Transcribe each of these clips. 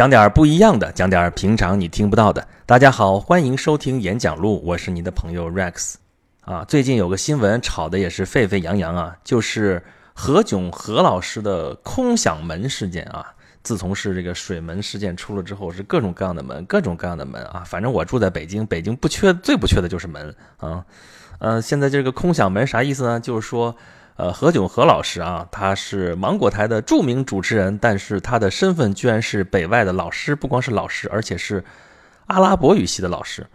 讲点不一样的，讲点平常你听不到的。大家好，欢迎收听演讲录，我是你的朋友 Rex。啊，最近有个新闻炒的也是沸沸扬扬啊，就是何炅何老师的空想门事件啊。自从是这个水门事件出了之后，是各种各样的门，各种各样的门啊。反正我住在北京，北京不缺最不缺的就是门啊。呃，现在这个空想门啥意思呢？就是说。呃，何炅何老师啊，他是芒果台的著名主持人，但是他的身份居然是北外的老师，不光是老师，而且是阿拉伯语系的老师。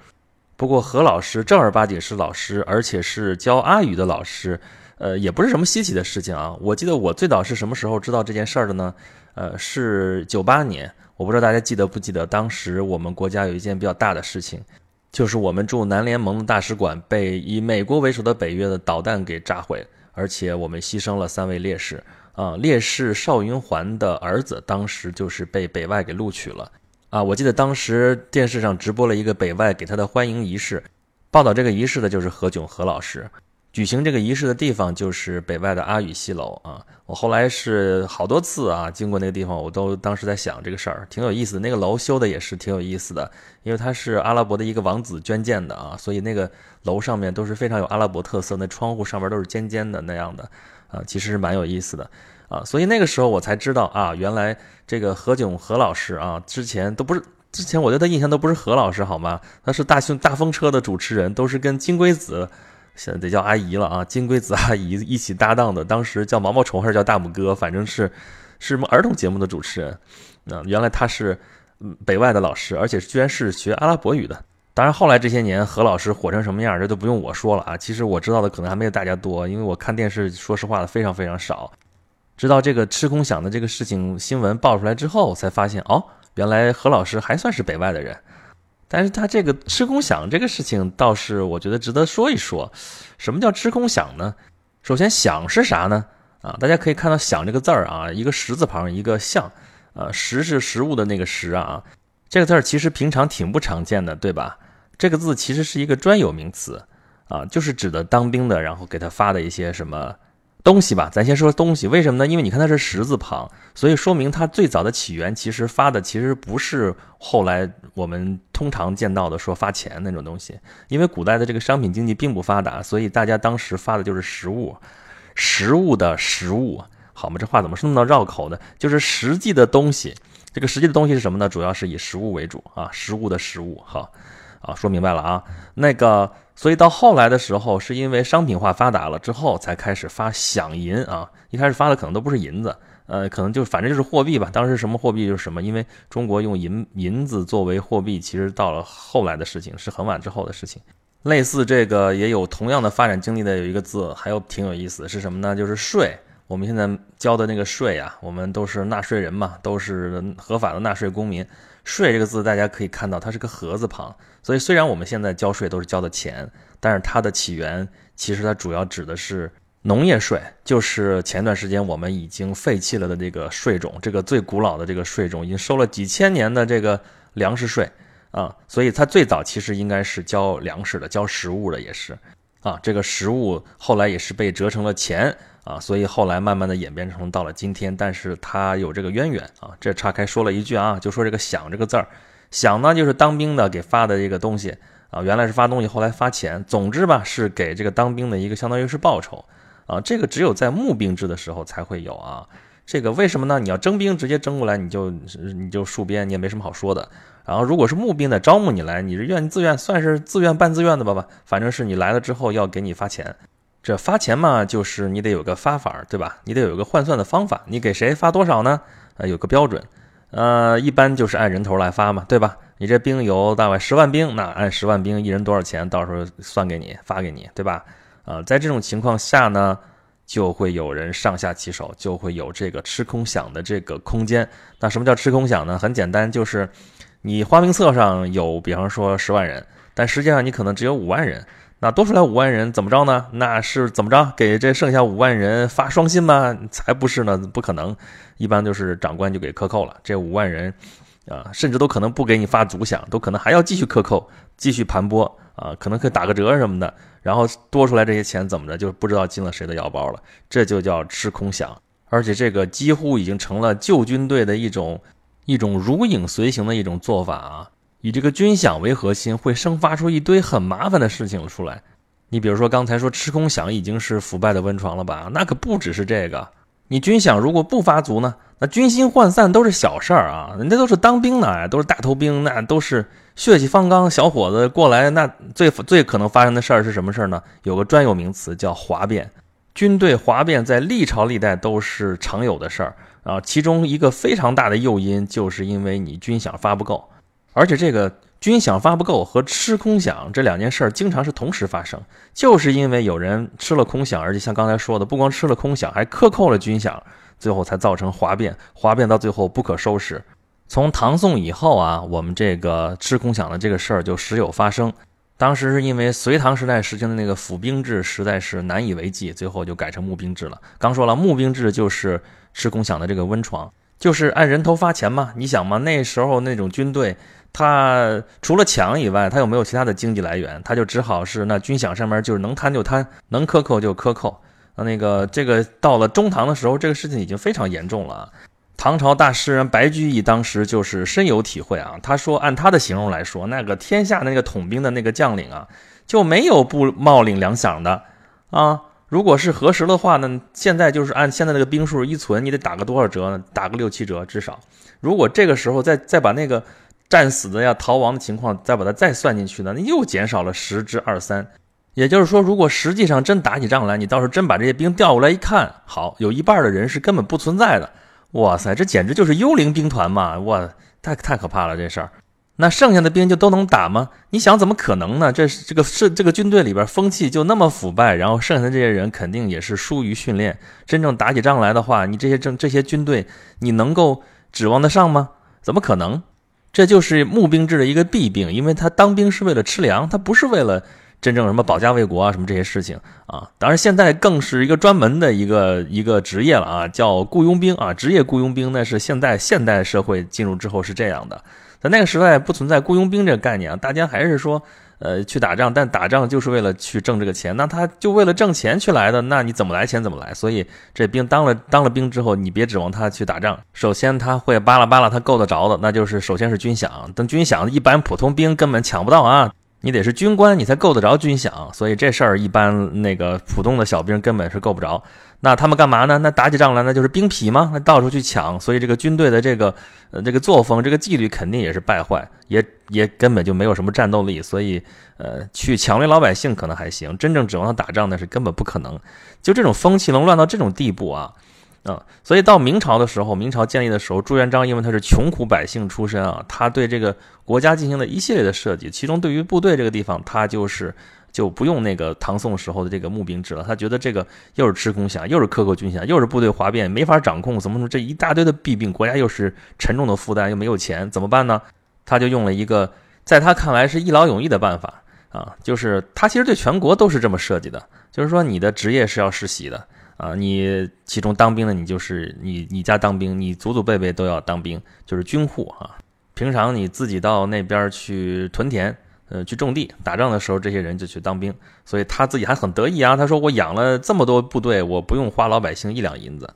不过何老师正儿八经是老师，而且是教阿语的老师，呃，也不是什么稀奇的事情啊。我记得我最早是什么时候知道这件事儿的呢？呃，是九八年，我不知道大家记得不记得，当时我们国家有一件比较大的事情，就是我们驻南联盟的大使馆被以美国为首的北约的导弹给炸毁。而且我们牺牲了三位烈士啊！烈士邵云环的儿子当时就是被北外给录取了啊！我记得当时电视上直播了一个北外给他的欢迎仪式，报道这个仪式的就是何炅何老师。举行这个仪式的地方就是北外的阿语西楼啊！我后来是好多次啊，经过那个地方，我都当时在想这个事儿，挺有意思。那个楼修的也是挺有意思的，因为它是阿拉伯的一个王子捐建的啊，所以那个楼上面都是非常有阿拉伯特色，那窗户上面都是尖尖的那样的啊，其实是蛮有意思的啊。所以那个时候我才知道啊，原来这个何炅何老师啊，之前都不是之前我对他印象都不是何老师好吗？他是大兄大风车的主持人，都是跟金龟子。现在得叫阿姨了啊，金龟子阿姨一起搭档的，当时叫毛毛虫还是叫大拇哥，反正是是什么儿童节目的主持人。那原来他是北外的老师，而且居然是学阿拉伯语的。当然后来这些年何老师火成什么样，这都不用我说了啊。其实我知道的可能还没有大家多，因为我看电视，说实话的非常非常少。直到这个吃空饷的这个事情新闻爆出来之后，才发现哦，原来何老师还算是北外的人。但是他这个吃空饷这个事情倒是我觉得值得说一说，什么叫吃空饷呢？首先饷是啥呢？啊，大家可以看到饷这个字儿啊，一个食字旁，一个象，呃，食是食物的那个食啊，这个字儿其实平常挺不常见的，对吧？这个字其实是一个专有名词啊，就是指的当兵的，然后给他发的一些什么。东西吧，咱先说东西，为什么呢？因为你看它是十字旁，所以说明它最早的起源其实发的其实不是后来我们通常见到的说发钱那种东西。因为古代的这个商品经济并不发达，所以大家当时发的就是实物，实物的实物，好吗？这话怎么是那么绕口的？就是实际的东西。这个实际的东西是什么呢？主要是以实物为主啊，实物的实物。好，啊，说明白了啊，那个。所以到后来的时候，是因为商品化发达了之后，才开始发饷银啊。一开始发的可能都不是银子，呃，可能就反正就是货币吧。当时什么货币就是什么，因为中国用银银子作为货币，其实到了后来的事情，是很晚之后的事情。类似这个也有同样的发展经历的，有一个字还有挺有意思，是什么呢？就是税。我们现在交的那个税啊，我们都是纳税人嘛，都是合法的纳税公民。税这个字，大家可以看到，它是个禾字旁。所以，虽然我们现在交税都是交的钱，但是它的起源其实它主要指的是农业税，就是前段时间我们已经废弃了的这个税种，这个最古老的这个税种，已经收了几千年的这个粮食税啊。所以，它最早其实应该是交粮食的，交食物的也是啊。这个食物后来也是被折成了钱。啊，所以后来慢慢的演变成到了今天，但是它有这个渊源啊。这岔开说了一句啊，就说这个“饷”这个字儿，“饷”呢就是当兵的给发的一个东西啊，原来是发东西，后来发钱，总之吧是给这个当兵的一个相当于是报酬啊。这个只有在募兵制的时候才会有啊。这个为什么呢？你要征兵直接征过来，你就你就戍边，你也没什么好说的。然后如果是募兵的招募你来，你是愿自愿，算是自愿半自愿的吧吧，反正是你来了之后要给你发钱。这发钱嘛，就是你得有个发法，对吧？你得有个换算的方法。你给谁发多少呢？呃，有个标准。呃，一般就是按人头来发嘛，对吧？你这兵有大概十万兵，那按十万兵一人多少钱，到时候算给你发给你，对吧？啊，在这种情况下呢，就会有人上下其手，就会有这个吃空饷的这个空间。那什么叫吃空饷呢？很简单，就是你花名册上有，比方说十万人，但实际上你可能只有五万人。那多出来五万人怎么着呢？那是怎么着？给这剩下五万人发双薪吗？才不是呢，不可能。一般就是长官就给克扣了。这五万人，啊，甚至都可能不给你发足饷，都可能还要继续克扣，继续盘剥啊，可能可以打个折什么的。然后多出来这些钱怎么着，就不知道进了谁的腰包了。这就叫吃空饷，而且这个几乎已经成了旧军队的一种。一种如影随形的一种做法啊，以这个军饷为核心，会生发出一堆很麻烦的事情出来。你比如说刚才说吃空饷已经是腐败的温床了吧？那可不只是这个。你军饷如果不发足呢？那军心涣散都是小事儿啊，人家都是当兵的，都是大头兵，那都是血气方刚小伙子过来，那最最可能发生的事儿是什么事儿呢？有个专有名词叫哗变，军队哗变在历朝历代都是常有的事儿啊。其中一个非常大的诱因，就是因为你军饷发不够，而且这个。军饷发不够和吃空饷这两件事儿经常是同时发生，就是因为有人吃了空饷，而且像刚才说的，不光吃了空饷，还克扣了军饷，最后才造成哗变，哗变到最后不可收拾。从唐宋以后啊，我们这个吃空饷的这个事儿就时有发生。当时是因为隋唐时代实行的那个府兵制实在是难以为继，最后就改成募兵制了。刚说了，募兵制就是吃空饷的这个温床，就是按人头发钱嘛。你想嘛，那时候那种军队。他除了抢以外，他有没有其他的经济来源？他就只好是那军饷上面就是能贪就贪，能克扣就克扣。啊，那个这个到了中唐的时候，这个事情已经非常严重了。唐朝大诗人白居易当时就是深有体会啊。他说，按他的形容来说，那个天下的那个统兵的那个将领啊，就没有不冒领粮饷的啊。如果是核实的话呢，现在就是按现在那个兵数一存，你得打个多少折呢？打个六七折至少。如果这个时候再再把那个。战死的呀，逃亡的情况，再把它再算进去呢，那又减少了十之二三。也就是说，如果实际上真打起仗来，你到时候真把这些兵调过来一看，好，有一半的人是根本不存在的。哇塞，这简直就是幽灵兵团嘛！哇，太太可怕了这事儿。那剩下的兵就都能打吗？你想怎么可能呢？这是这个是这个军队里边风气就那么腐败，然后剩下的这些人肯定也是疏于训练。真正打起仗来的话，你这些政这些军队，你能够指望得上吗？怎么可能？这就是募兵制的一个弊病，因为他当兵是为了吃粮，他不是为了真正什么保家卫国啊，什么这些事情啊。当然，现在更是一个专门的一个一个职业了啊，叫雇佣兵啊，职业雇佣兵那是现在现代社会进入之后是这样的，在那个时代不存在雇佣兵这个概念啊，大家还是说。呃，去打仗，但打仗就是为了去挣这个钱，那他就为了挣钱去来的，那你怎么来钱怎么来。所以这兵当了当了兵之后，你别指望他去打仗。首先他会巴拉巴拉，他够得着的，那就是首先是军饷。等军饷，一般普通兵根本抢不到啊，你得是军官，你才够得着军饷。所以这事儿一般那个普通的小兵根本是够不着。那他们干嘛呢？那打起仗来那就是兵痞吗？那到处去抢，所以这个军队的这个呃这个作风、这个纪律肯定也是败坏，也也根本就没有什么战斗力。所以呃，去抢掠老百姓可能还行，真正指望他打仗那是根本不可能。就这种风气能乱到这种地步啊啊！所以到明朝的时候，明朝建立的时候，朱元璋因为他是穷苦百姓出身啊，他对这个国家进行了一系列的设计，其中对于部队这个地方，他就是。就不用那个唐宋时候的这个募兵制了，他觉得这个又是吃空饷，又是克扣军饷，又是部队哗变，没法掌控，怎么说这一大堆的弊病，国家又是沉重的负担，又没有钱，怎么办呢？他就用了一个在他看来是一劳永逸的办法啊，就是他其实对全国都是这么设计的，就是说你的职业是要世袭的啊，你其中当兵的你就是你你家当兵，你祖祖辈辈都要当兵，就是军户啊，平常你自己到那边去屯田。呃，去种地打仗的时候，这些人就去当兵，所以他自己还很得意啊。他说：“我养了这么多部队，我不用花老百姓一两银子，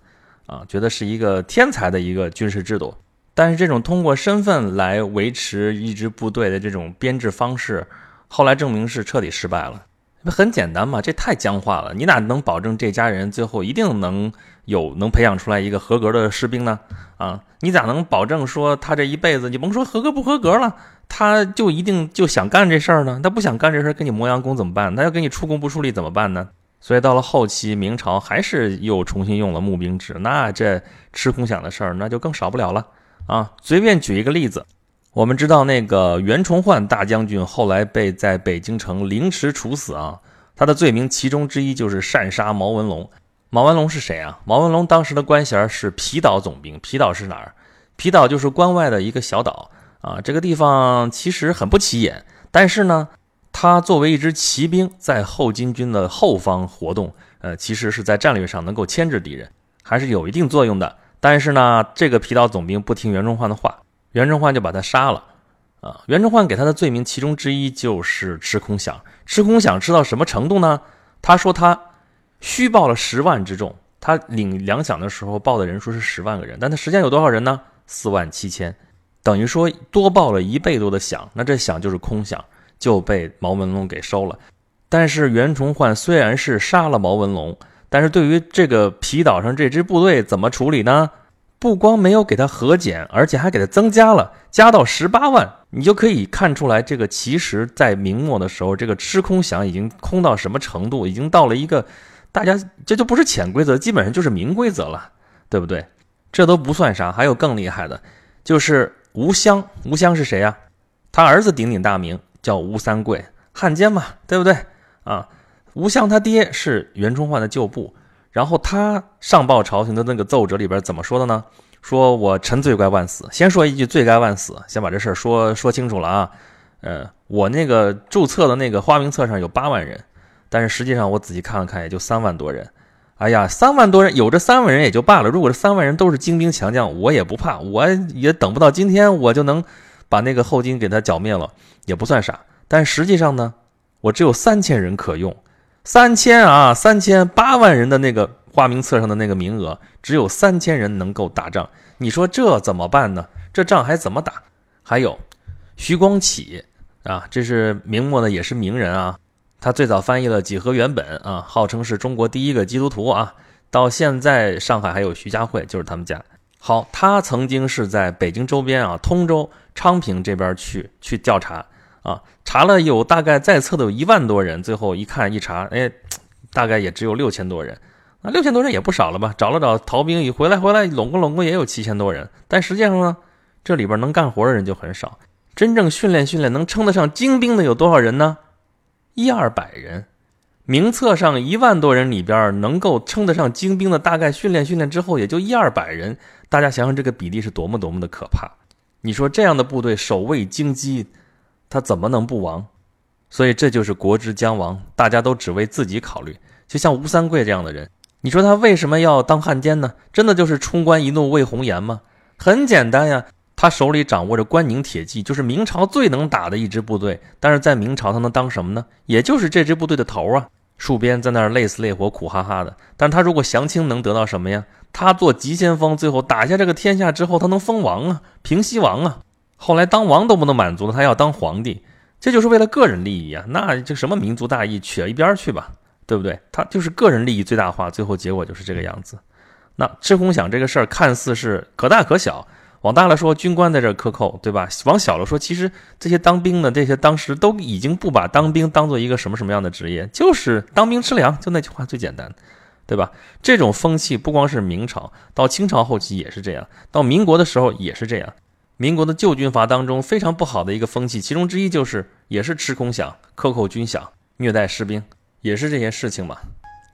啊，觉得是一个天才的一个军事制度。但是这种通过身份来维持一支部队的这种编制方式，后来证明是彻底失败了。很简单嘛，这太僵化了。你哪能保证这家人最后一定能有能培养出来一个合格的士兵呢？啊，你咋能保证说他这一辈子，你甭说合格不合格了？”他就一定就想干这事儿呢？他不想干这事儿，给你磨洋工怎么办？他要给你出工不出力怎么办呢？所以到了后期，明朝还是又重新用了募兵制，那这吃空饷的事儿那就更少不了了啊！随便举一个例子，我们知道那个袁崇焕大将军后来被在北京城凌迟处死啊，他的罪名其中之一就是擅杀毛文龙。毛文龙是谁啊？毛文龙当时的官衔是皮岛总兵。皮岛是哪儿？皮岛就是关外的一个小岛。啊，这个地方其实很不起眼，但是呢，他作为一支骑兵，在后金军的后方活动，呃，其实是在战略上能够牵制敌人，还是有一定作用的。但是呢，这个皮岛总兵不听袁崇焕的话，袁崇焕就把他杀了。啊，袁崇焕给他的罪名其中之一就是吃空饷。吃空饷吃到什么程度呢？他说他虚报了十万之众，他领粮饷的时候报的人数是十万个人，但他实际上有多少人呢？四万七千，等于说多报了一倍多的饷，那这饷就是空饷，就被毛文龙给收了。但是袁崇焕虽然是杀了毛文龙，但是对于这个皮岛上这支部队怎么处理呢？不光没有给他核减，而且还给他增加了，加到十八万。你就可以看出来，这个其实在明末的时候，这个吃空饷已经空到什么程度，已经到了一个大家这就不是潜规则，基本上就是明规则了，对不对？这都不算啥，还有更厉害的，就是吴襄。吴襄是谁呀？他儿子鼎鼎大名叫吴三桂，汉奸嘛，对不对？啊，吴襄他爹是袁崇焕的旧部。然后他上报朝廷的那个奏折里边怎么说的呢？说我臣罪该万死。先说一句罪该万死，先把这事儿说说清楚了啊。呃，我那个注册的那个花名册上有八万人，但是实际上我仔细看了看，也就三万多人。哎呀，三万多人有这三万人也就罢了，如果这三万人都是精兵强将，我也不怕，我也等不到今天我就能把那个后金给他剿灭了，也不算啥。但实际上呢，我只有三千人可用。三千啊，三千八万人的那个花名册上的那个名额，只有三千人能够打仗，你说这怎么办呢？这仗还怎么打？还有徐光启啊，这是明末的也是名人啊，他最早翻译了几何原本啊，号称是中国第一个基督徒啊。到现在上海还有徐家汇，就是他们家。好，他曾经是在北京周边啊，通州、昌平这边去去调查。啊，查了有大概在册的有一万多人，最后一看一查，哎，大概也只有六千多人，啊，六千多人也不少了吧？找了找逃兵，一回来回来拢共拢共也有七千多人，但实际上呢，这里边能干活的人就很少，真正训练训练能称得上精兵的有多少人呢？一二百人，名册上一万多人里边能够称得上精兵的，大概训练训练之后也就一二百人，大家想想这个比例是多么多么的可怕！你说这样的部队守卫京畿。他怎么能不亡？所以这就是国之将亡，大家都只为自己考虑。就像吴三桂这样的人，你说他为什么要当汉奸呢？真的就是冲冠一怒为红颜吗？很简单呀，他手里掌握着关宁铁骑，就是明朝最能打的一支部队。但是在明朝，他能当什么呢？也就是这支部队的头啊，戍边在那儿累死累活、苦哈哈的。但是他如果降清，能得到什么呀？他做急先锋，最后打下这个天下之后，他能封王啊，平西王啊。后来当王都不能满足了，他要当皇帝，这就是为了个人利益啊！那这什么民族大义，取一边去吧，对不对？他就是个人利益最大化，最后结果就是这个样子。那吃空饷这个事儿看似是可大可小，往大了说，军官在这克扣，对吧？往小了说，其实这些当兵的这些当时都已经不把当兵当做一个什么什么样的职业，就是当兵吃粮，就那句话最简单，对吧？这种风气不光是明朝，到清朝后期也是这样，到民国的时候也是这样。民国的旧军阀当中非常不好的一个风气，其中之一就是也是吃空饷、克扣军饷、虐待士兵，也是这些事情嘛。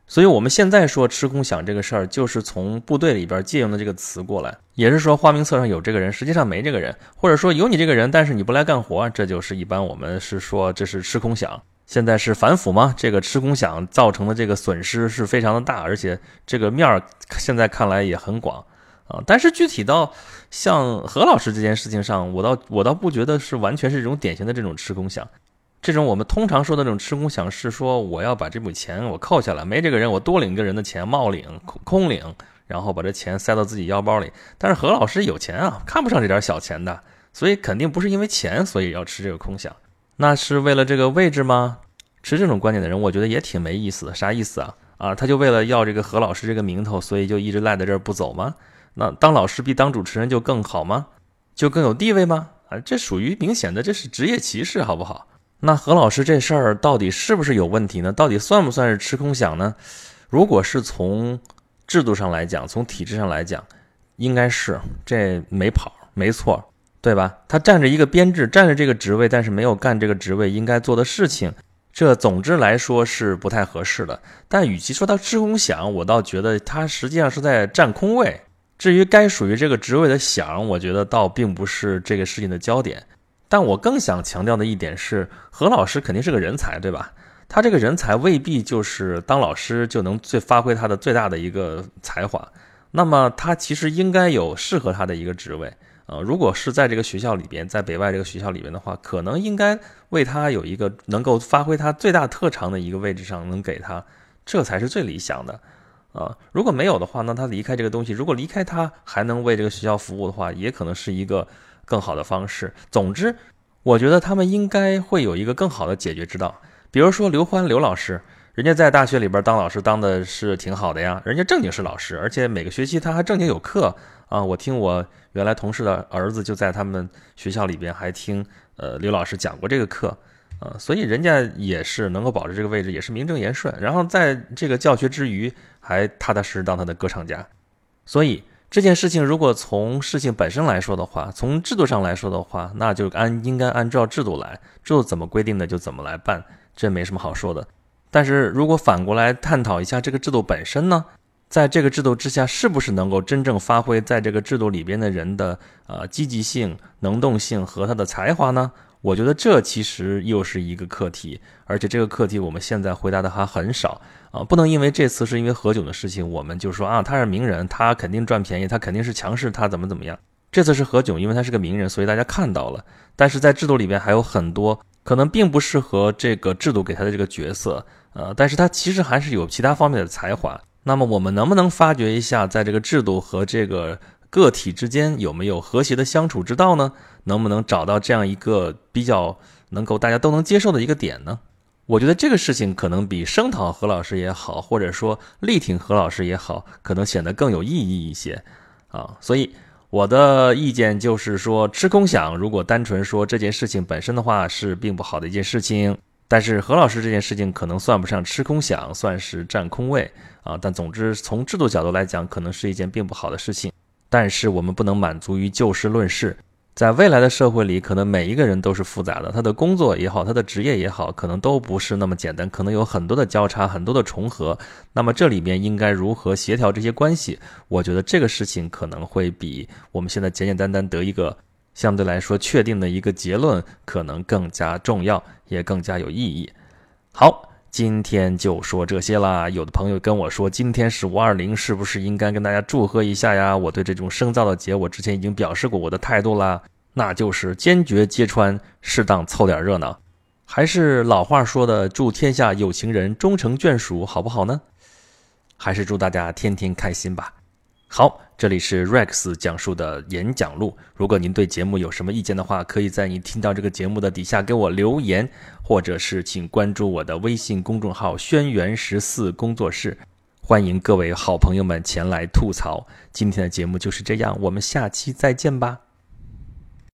所以我们现在说吃空饷这个事儿，就是从部队里边借用的这个词过来，也是说花名册上有这个人，实际上没这个人，或者说有你这个人，但是你不来干活，这就是一般我们是说这是吃空饷。现在是反腐吗？这个吃空饷造成的这个损失是非常的大，而且这个面儿现在看来也很广。啊，但是具体到像何老师这件事情上，我倒我倒不觉得是完全是这种典型的这种吃空饷，这种我们通常说的这种吃空饷是说我要把这笔钱我扣下来，没这个人我多领一个人的钱冒领空空领，然后把这钱塞到自己腰包里。但是何老师有钱啊，看不上这点小钱的，所以肯定不是因为钱所以要吃这个空饷，那是为了这个位置吗？持这种观点的人，我觉得也挺没意思。啥意思啊？啊，他就为了要这个何老师这个名头，所以就一直赖在这儿不走吗？那当老师比当主持人就更好吗？就更有地位吗？啊，这属于明显的这是职业歧视，好不好？那何老师这事儿到底是不是有问题呢？到底算不算是吃空饷呢？如果是从制度上来讲，从体制上来讲，应该是这没跑，没错，对吧？他占着一个编制，占着这个职位，但是没有干这个职位应该做的事情，这总之来说是不太合适的。但与其说他吃空饷，我倒觉得他实际上是在占空位。至于该属于这个职位的想，我觉得倒并不是这个事情的焦点。但我更想强调的一点是，何老师肯定是个人才，对吧？他这个人才未必就是当老师就能最发挥他的最大的一个才华。那么他其实应该有适合他的一个职位呃，如果是在这个学校里边，在北外这个学校里边的话，可能应该为他有一个能够发挥他最大特长的一个位置上能给他，这才是最理想的。啊。如果没有的话，那他离开这个东西，如果离开他还能为这个学校服务的话，也可能是一个更好的方式。总之，我觉得他们应该会有一个更好的解决之道。比如说刘欢刘老师，人家在大学里边当老师当的是挺好的呀，人家正经是老师，而且每个学期他还正经有课啊。我听我原来同事的儿子就在他们学校里边还听呃刘老师讲过这个课。啊，所以人家也是能够保持这个位置，也是名正言顺。然后在这个教学之余，还踏踏实实当他的歌唱家。所以这件事情，如果从事情本身来说的话，从制度上来说的话，那就按应该按照制度来，制度怎么规定的就怎么来办，这没什么好说的。但是如果反过来探讨一下这个制度本身呢，在这个制度之下，是不是能够真正发挥在这个制度里边的人的呃积极性、能动性和他的才华呢？我觉得这其实又是一个课题，而且这个课题我们现在回答的还很少啊！不能因为这次是因为何炅的事情，我们就说啊他是名人，他肯定赚便宜，他肯定是强势，他怎么怎么样？这次是何炅，因为他是个名人，所以大家看到了。但是在制度里边还有很多可能并不适合这个制度给他的这个角色，呃，但是他其实还是有其他方面的才华。那么我们能不能发掘一下，在这个制度和这个？个体之间有没有和谐的相处之道呢？能不能找到这样一个比较能够大家都能接受的一个点呢？我觉得这个事情可能比声讨何老师也好，或者说力挺何老师也好，可能显得更有意义一些啊。所以我的意见就是说，吃空饷，如果单纯说这件事情本身的话，是并不好的一件事情。但是何老师这件事情可能算不上吃空饷，算是占空位啊。但总之从制度角度来讲，可能是一件并不好的事情。但是我们不能满足于就事论事，在未来的社会里，可能每一个人都是复杂的，他的工作也好，他的职业也好，可能都不是那么简单，可能有很多的交叉，很多的重合。那么这里面应该如何协调这些关系？我觉得这个事情可能会比我们现在简简单单得一个相对来说确定的一个结论，可能更加重要，也更加有意义。好。今天就说这些啦。有的朋友跟我说，今天是五二零，是不是应该跟大家祝贺一下呀？我对这种生造的节，我之前已经表示过我的态度啦，那就是坚决揭穿，适当凑点热闹。还是老话说的，祝天下有情人终成眷属，好不好呢？还是祝大家天天开心吧。好，这里是 Rex 讲述的演讲录。如果您对节目有什么意见的话，可以在你听到这个节目的底下给我留言，或者是请关注我的微信公众号“轩辕十四工作室”，欢迎各位好朋友们前来吐槽。今天的节目就是这样，我们下期再见吧。